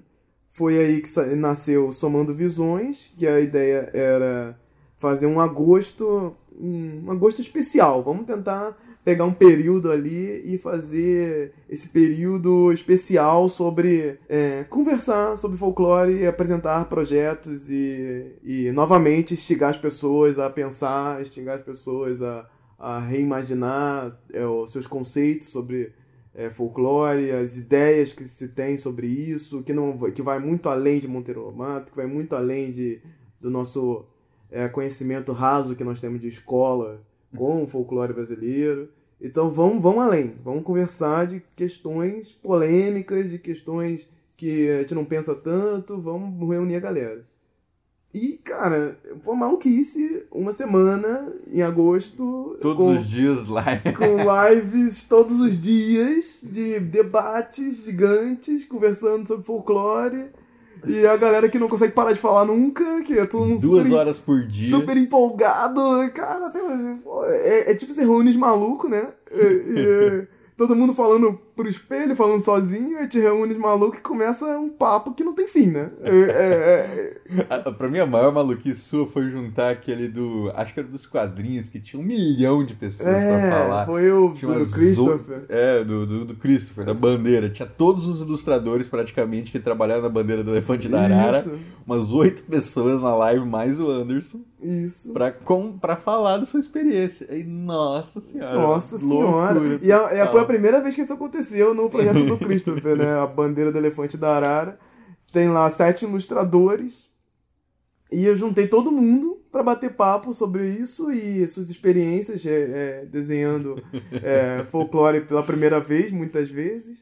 foi aí que nasceu Somando Visões, que a ideia era fazer um agosto, um agosto especial. Vamos tentar pegar um período ali e fazer esse período especial sobre é, conversar sobre folclore, apresentar projetos e, e novamente instigar as pessoas a pensar, instigar as pessoas a, a reimaginar é, os seus conceitos sobre é, folclore, as ideias que se tem sobre isso, que, não, que vai muito além de Monteiro Lobato, que vai muito além de, do nosso é, conhecimento raso que nós temos de escola com o folclore brasileiro. Então vamos, vamos além, vamos conversar de questões polêmicas, de questões que a gente não pensa tanto, vamos reunir a galera. E, cara, foi maluquice uma semana em agosto. Todos com, os dias live. Com lives todos os dias, de debates gigantes, conversando sobre folclore. E a galera que não consegue parar de falar nunca, que é todo mundo Duas super, horas por dia. super empolgado. Cara, até, é, é tipo ser reúne maluco, né? E, e, todo mundo falando pro espelho, falando sozinho, aí te reúne de maluco e começa um papo que não tem fim, né? É, é, é... *laughs* pra mim, a maior maluquice sua foi juntar aquele do. Acho que era dos quadrinhos, que tinha um milhão de pessoas é, pra falar. Foi o tinha do Christopher. Zo... É, do, do, do, Christopher, da bandeira. Tinha todos os ilustradores praticamente que trabalharam na bandeira do Elefante da Arara. Isso. Umas oito pessoas na live, mais o Anderson. Isso. Pra, com, pra falar da sua experiência. E, nossa senhora. Nossa senhora. E a, a, foi a primeira vez que isso aconteceu no projeto do Christopher, né? A bandeira do elefante da Arara. Tem lá sete ilustradores. E eu juntei todo mundo para bater papo sobre isso e suas experiências é, é, desenhando é, *laughs* folclore pela primeira vez, muitas vezes.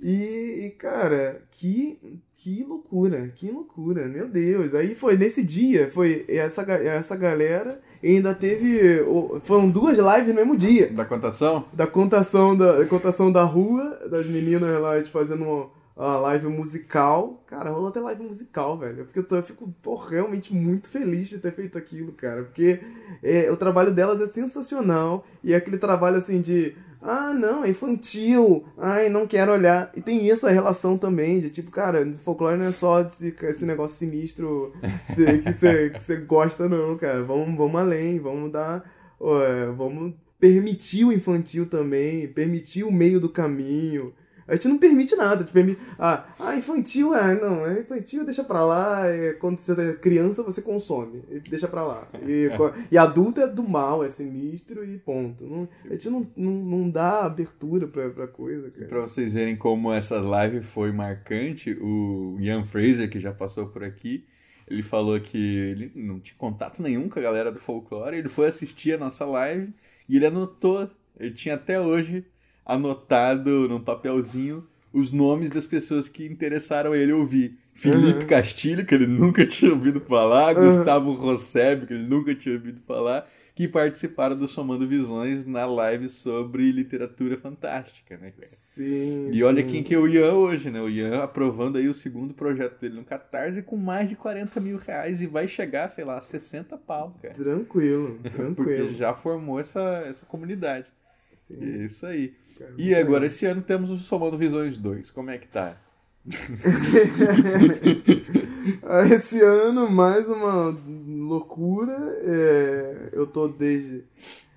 E, e, cara, que, que loucura, que loucura, meu Deus. Aí foi nesse dia, foi essa, essa galera e ainda teve. Foram duas lives no mesmo dia. Da contação? Da contação da, contação da rua, das meninas lá, gente fazendo uma, live musical. Cara, rolou até live musical, velho. Eu fico, eu fico realmente muito feliz de ter feito aquilo, cara. Porque é, o trabalho delas é sensacional. E é aquele trabalho assim de ah, não, é infantil. Ai, não quero olhar. E tem essa relação também de tipo, cara, folclore não é só esse, esse negócio sinistro *laughs* que você gosta, não, cara. Vamos, vamos além, vamos dar. vamos permitir o infantil também, permitir o meio do caminho. A gente não permite nada. Tipo, ah, ah, infantil, ah, não, é infantil, deixa pra lá. É, quando você é criança, você consome. Deixa pra lá. E, *laughs* e adulto é do mal, é sinistro e ponto. Não, a gente não, não, não dá abertura pra, pra coisa, cara. Pra vocês verem como essa live foi marcante, o Ian Fraser, que já passou por aqui, ele falou que ele não tinha contato nenhum com a galera do folclore, ele foi assistir a nossa live e ele anotou, ele tinha até hoje anotado num papelzinho os nomes das pessoas que interessaram ele ouvir. Felipe uhum. Castilho, que ele nunca *laughs* tinha ouvido falar, uhum. Gustavo Rosseb, que ele nunca tinha ouvido falar, que participaram do Somando Visões na live sobre literatura fantástica, né, cara? Sim. E olha quem que é o Ian hoje, né? O Ian aprovando aí o segundo projeto dele no Catarse com mais de 40 mil reais e vai chegar, sei lá, a 60 pau, cara. Tranquilo, *laughs* tranquilo. Porque já formou essa, essa comunidade. Sim. É isso aí. E agora, esse ano temos o Somando Visões 2. Como é que tá? *laughs* esse ano, mais uma loucura. É, eu tô desde.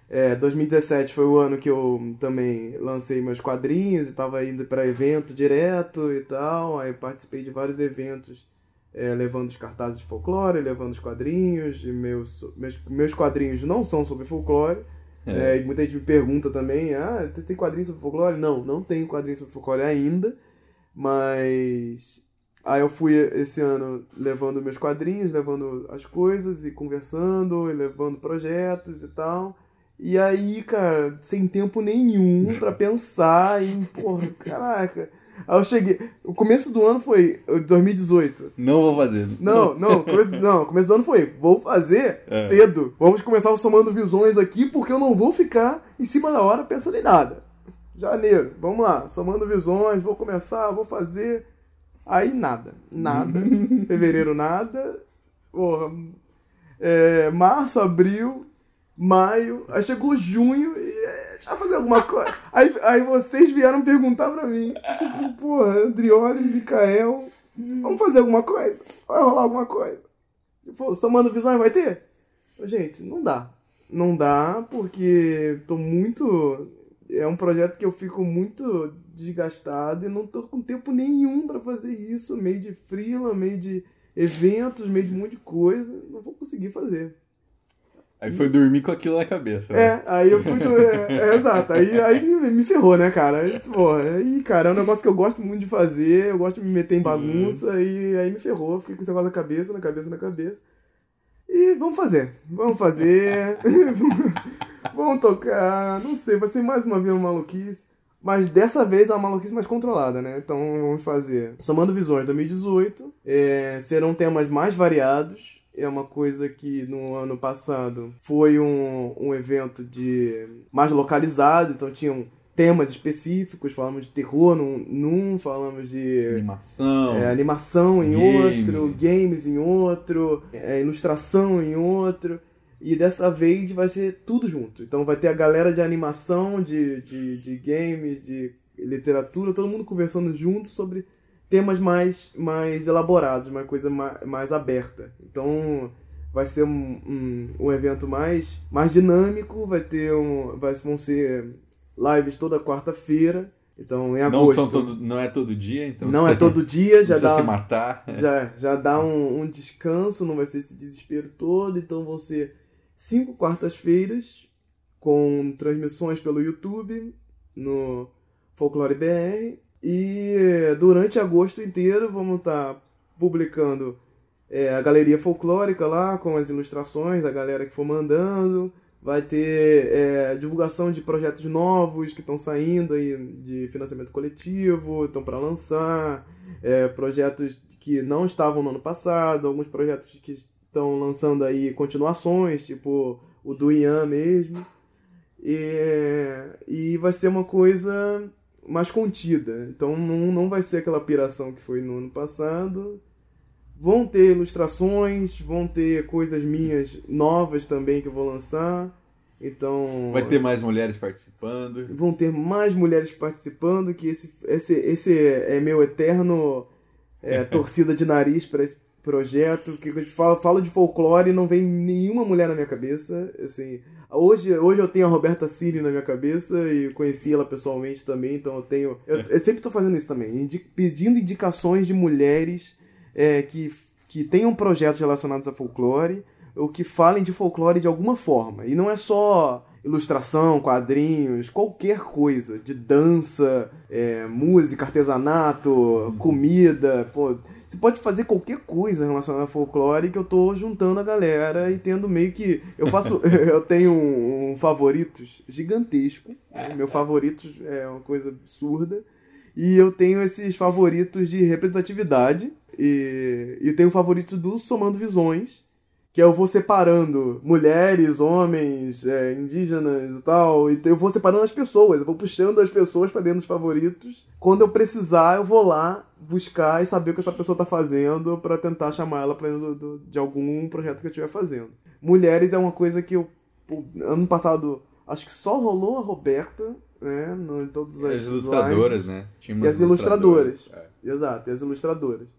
É, 2017 foi o ano que eu também lancei meus quadrinhos e tava indo para evento direto e tal. Aí participei de vários eventos é, levando os cartazes de folclore, levando os quadrinhos. E meus, meus, meus quadrinhos não são sobre folclore é. É, muita gente me pergunta também, ah, tem quadrinho sobre folclore? Não, não tenho quadrinho sobre folclore ainda, mas aí eu fui esse ano levando meus quadrinhos, levando as coisas e conversando, e levando projetos e tal. E aí, cara, sem tempo nenhum para pensar em, porra, caraca, Aí eu cheguei. O começo do ano foi 2018. Não vou fazer. Não, não, começo, *laughs* não, começo do ano foi. Vou fazer é. cedo. Vamos começar o somando visões aqui, porque eu não vou ficar em cima da hora pensando em nada. Janeiro, vamos lá, somando visões, vou começar, vou fazer. Aí nada. Nada. *laughs* Fevereiro nada. Porra. É, março, abril, maio. Aí chegou junho e vai fazer alguma coisa. Aí, aí vocês vieram perguntar pra mim, tipo, porra, Andrioli, Mikael, vamos fazer alguma coisa? Vai rolar alguma coisa? Tipo, Somando Visões vai ter? Gente, não dá. Não dá porque tô muito. É um projeto que eu fico muito desgastado e não tô com tempo nenhum para fazer isso, meio de frila, meio de eventos, meio de um monte de coisa. Não vou conseguir fazer. Aí foi dormir com aquilo na cabeça. né? É, aí eu fui. do- É, é, exato. Aí, aí me ferrou, né, cara? Aí, porra, aí, cara, é um negócio que eu gosto muito de fazer, eu gosto de me meter em bagunça, e aí me ferrou, fiquei com esse negócio na cabeça, na cabeça, na cabeça. E vamos fazer. Vamos fazer. *laughs* vamos tocar. Não sei, vai ser mais uma vez uma maluquice. Mas dessa vez é uma maluquice mais controlada, né? Então vamos fazer. Somando Visões 2018. é, serão temas mais variados. É uma coisa que no ano passado foi um, um evento de mais localizado, então tinham temas específicos, falamos de terror num, num falamos de Animação. é, animação em Game. outro, games em outro, é, ilustração em outro. E dessa vez vai ser tudo junto. Então vai ter a galera de animação, de, de, de games, de literatura, todo mundo conversando junto sobre temas mais, mais elaborados, uma coisa mais, mais aberta. Então vai ser um, um, um evento mais, mais dinâmico, vai ter um. Vai, vão ser lives toda quarta-feira. Então em não, agosto. são todo, não é todo dia, então. Não é todo dia, já *laughs* não dá, se matar. já, já dá um, um descanso, não vai ser esse desespero todo. Então vão ser cinco quartas-feiras com transmissões pelo YouTube no Folclore BR. E durante agosto inteiro vamos estar publicando eh, a galeria folclórica lá com as ilustrações da galera que for mandando. Vai ter eh, divulgação de projetos novos que estão saindo aí de financiamento coletivo, estão para lançar, eh, projetos que não estavam no ano passado, alguns projetos que estão lançando aí continuações, tipo o do Ian mesmo. E, e vai ser uma coisa mais contida. Então não, não vai ser aquela piração que foi no ano passado. Vão ter ilustrações, vão ter coisas minhas novas também que eu vou lançar. Então. Vai ter mais mulheres participando. Vão ter mais mulheres participando, que esse, esse, esse é meu eterno é, *laughs* torcida de nariz para esse projeto. Que eu falo, falo de folclore e não vem nenhuma mulher na minha cabeça. Assim, hoje, hoje eu tenho a Roberta Cili na minha cabeça e conheci ela pessoalmente também, então eu tenho. Eu, eu sempre estou fazendo isso também, indi pedindo indicações de mulheres é, que, que tenham projetos relacionados a folclore ou que falem de folclore de alguma forma. E não é só ilustração, quadrinhos, qualquer coisa, de dança, é, música, artesanato, comida, pô, você pode fazer qualquer coisa relacionada a folclore que eu tô juntando a galera e tendo meio que eu faço, *laughs* eu tenho um, um favoritos gigantesco, né? meu favoritos é uma coisa absurda. E eu tenho esses favoritos de representatividade e, e tenho o favorito do Somando Visões, que eu vou separando mulheres, homens, é, indígenas e tal, e eu vou separando as pessoas, eu vou puxando as pessoas para dentro dos favoritos. Quando eu precisar, eu vou lá buscar e saber o que essa pessoa tá fazendo para tentar chamar ela para dentro do, de algum projeto que eu estiver fazendo. Mulheres é uma coisa que eu ano passado acho que só rolou a Roberta, né, no, em todas as, As ilustradoras, lives. né? Tinha E as ilustradoras. É. Exato, e as ilustradoras.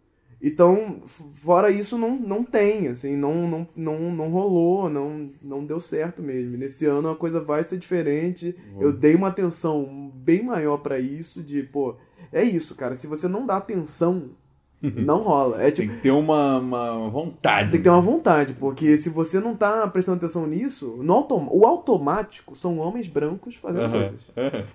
Então, fora isso, não, não tem, assim, não, não, não, não rolou, não, não deu certo mesmo. Nesse ano a coisa vai ser diferente. Eu dei uma atenção bem maior para isso, de, pô, é isso, cara, se você não dá atenção, não rola. É tipo, Tem que ter uma, uma vontade. tem que ter uma vontade, porque se você não tá prestando atenção nisso, no autom o automático são homens brancos fazendo Aham. coisas.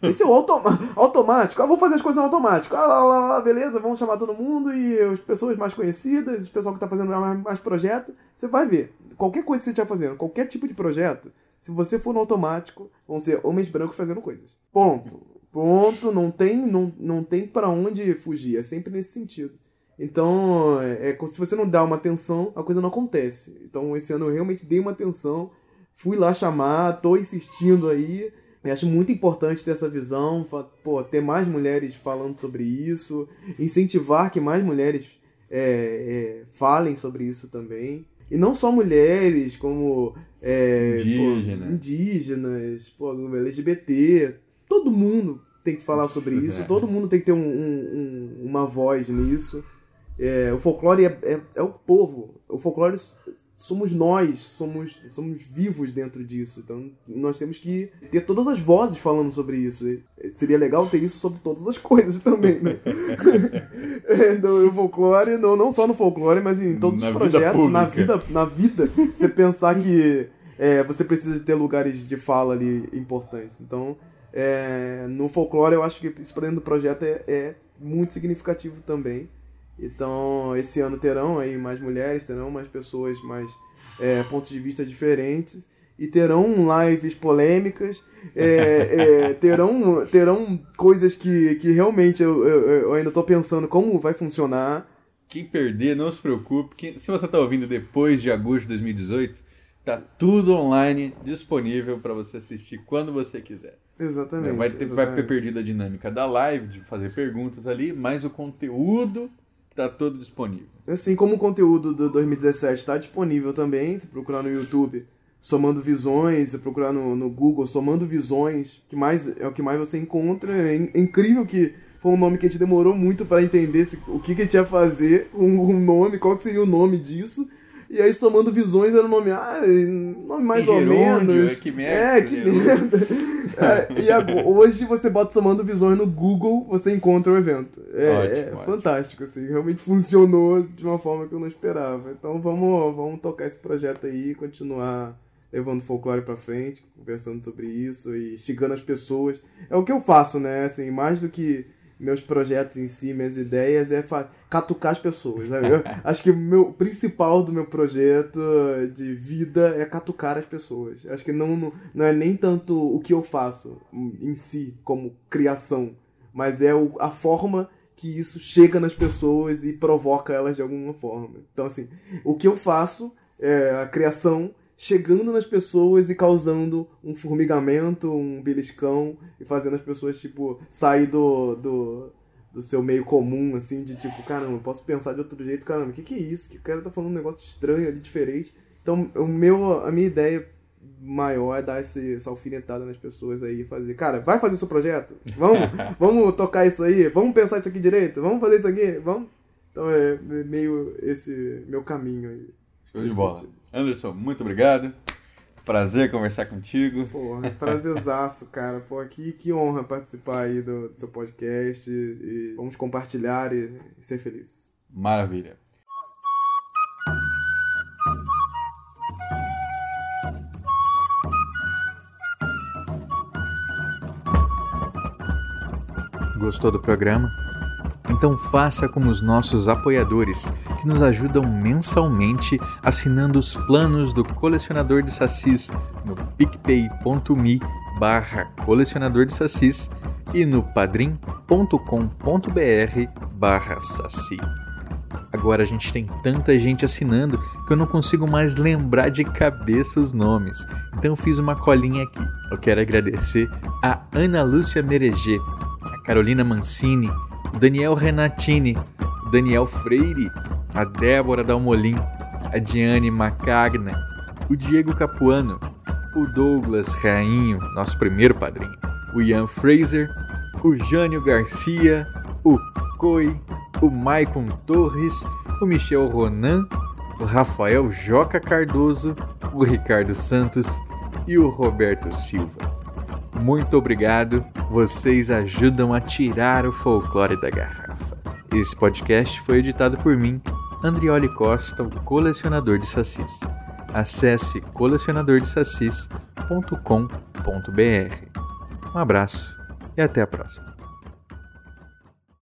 Esse é o automa *laughs* automático. Ah, vou fazer as coisas no automático. Ah, lá, lá, lá, beleza, vamos chamar todo mundo e as pessoas mais conhecidas, o pessoal que tá fazendo mais, mais projeto. Você vai ver. Qualquer coisa que você estiver fazendo, qualquer tipo de projeto, se você for no automático, vão ser homens brancos fazendo coisas. Ponto. Ponto. Não tem, não, não tem para onde fugir. É sempre nesse sentido. Então, é, é, se você não dá uma atenção, a coisa não acontece. Então, esse ano eu realmente dei uma atenção, fui lá chamar, tô insistindo aí. Eu acho muito importante ter essa visão, pô, ter mais mulheres falando sobre isso, incentivar que mais mulheres é, é, falem sobre isso também. E não só mulheres, como é, pô, Indígena. indígenas, pô, LGBT, todo mundo tem que falar sobre isso, todo mundo tem que ter um- um- um- uma voz nisso. É, o folclore é, é, é o povo. O folclore somos nós, somos, somos vivos dentro disso. Então nós temos que ter todas as vozes falando sobre isso. E seria legal ter isso sobre todas as *laughs* coisas também, né? *laughs* É, no folclore, não, não só no folclore, mas em todos Na os projetos, na vida, na vida. Você pensar que é, você precisa ter lugares de fala ali importantes. Então, é, no folclore, eu acho que isso para dentro do projeto é, muito significativo também. Então, esse ano terão aí mais mulheres, terão mais pessoas, mais é, pontos de vista diferentes e terão lives polêmicas, é, é, terão, terão coisas que, que realmente eu, eu, eu ainda estou pensando como vai funcionar. Quem perder, não se preocupe. Quem, se você está ouvindo depois de agosto de 2018, tá tudo online disponível para você assistir quando você quiser. Exatamente. Vai ter, exatamente. vai ter perdido a dinâmica da live, de fazer perguntas ali, mas o conteúdo tá todo disponível. Assim como o conteúdo do 2017 está disponível também, se procurar no YouTube, somando visões, se procurar no, no Google, somando visões, que mais é o que mais você encontra. É, in- é incrível que foi um nome que a gente demorou muito para entender se- o que, que a gente ia fazer, um, um nome, qual que seria o nome disso. E aí, somando visões, era um nome, ah, nome mais ou menos. é, que merda, É, que merda. É, e agora, hoje você bota somando visões no Google, você encontra o evento. É, Ótimo, é fantástico, assim. Realmente funcionou de uma forma que eu não esperava. Então vamos, vamos tocar esse projeto aí, continuar levando folclore pra frente, conversando sobre isso e instigando as pessoas. É o que eu faço, né? Assim, mais do que meus projetos em si, minhas ideias, é catucar as pessoas. né? Eu *laughs* acho que o meu principal do meu projeto de vida é catucar as pessoas. Acho que não, não, não é nem tanto o que eu faço em si, como criação, mas é o- a forma que isso chega nas pessoas e provoca elas de alguma forma. Então, assim, o que eu faço é a criação chegando nas pessoas e causando um formigamento, um beliscão e fazendo as pessoas, tipo, sair do, do, do seu meio comum, assim, de tipo, caramba, eu posso pensar de outro jeito, caramba, o que, que é isso? Que o cara tá falando um negócio estranho ali, diferente. Então, o meu, a minha ideia maior é dar esse, essa alfinetada nas pessoas aí e fazer, cara, vai fazer seu projeto? Vamos, *laughs* vamos tocar isso aí? Vamos pensar isso aqui direito? Vamos fazer isso aqui? Vamos? Então é meio esse meu caminho aí. Show de bola. sentido. Anderson, muito obrigado. Prazer conversar contigo. Porra, prazerzaço, cara. Pô, que, que honra participar aí do, do seu podcast e, e vamos compartilhar e, e ser felizes. Maravilha. Gostou do programa? Então faça como os nossos apoiadores, que nos ajudam mensalmente assinando os planos do Colecionador de Sacis no picpay.me barra colecionador de sacis e no padrim.com.br barra saci. Agora a gente tem tanta gente assinando que eu não consigo mais lembrar de cabeça os nomes. Então fiz uma colinha aqui. Eu quero agradecer a Ana Lúcia Mereger, a Carolina Mancini, Daniel Renatini, Daniel Freire, a Débora Dalmolin, a Diane Macagna, o Diego Capuano, o Douglas Rainho, nosso primeiro padrinho, o Ian Fraser, o Jânio Garcia, o Coi, o Maicon Torres, o Michel Ronan, o Rafael Joca Cardoso, o Ricardo Santos e o Roberto Silva. Muito obrigado, vocês ajudam a tirar o folclore da garrafa. Esse podcast foi editado por mim, Andrioli Costa, o colecionador de sacis. Acesse colecionadordesacis.com.br. Um abraço e até a próxima.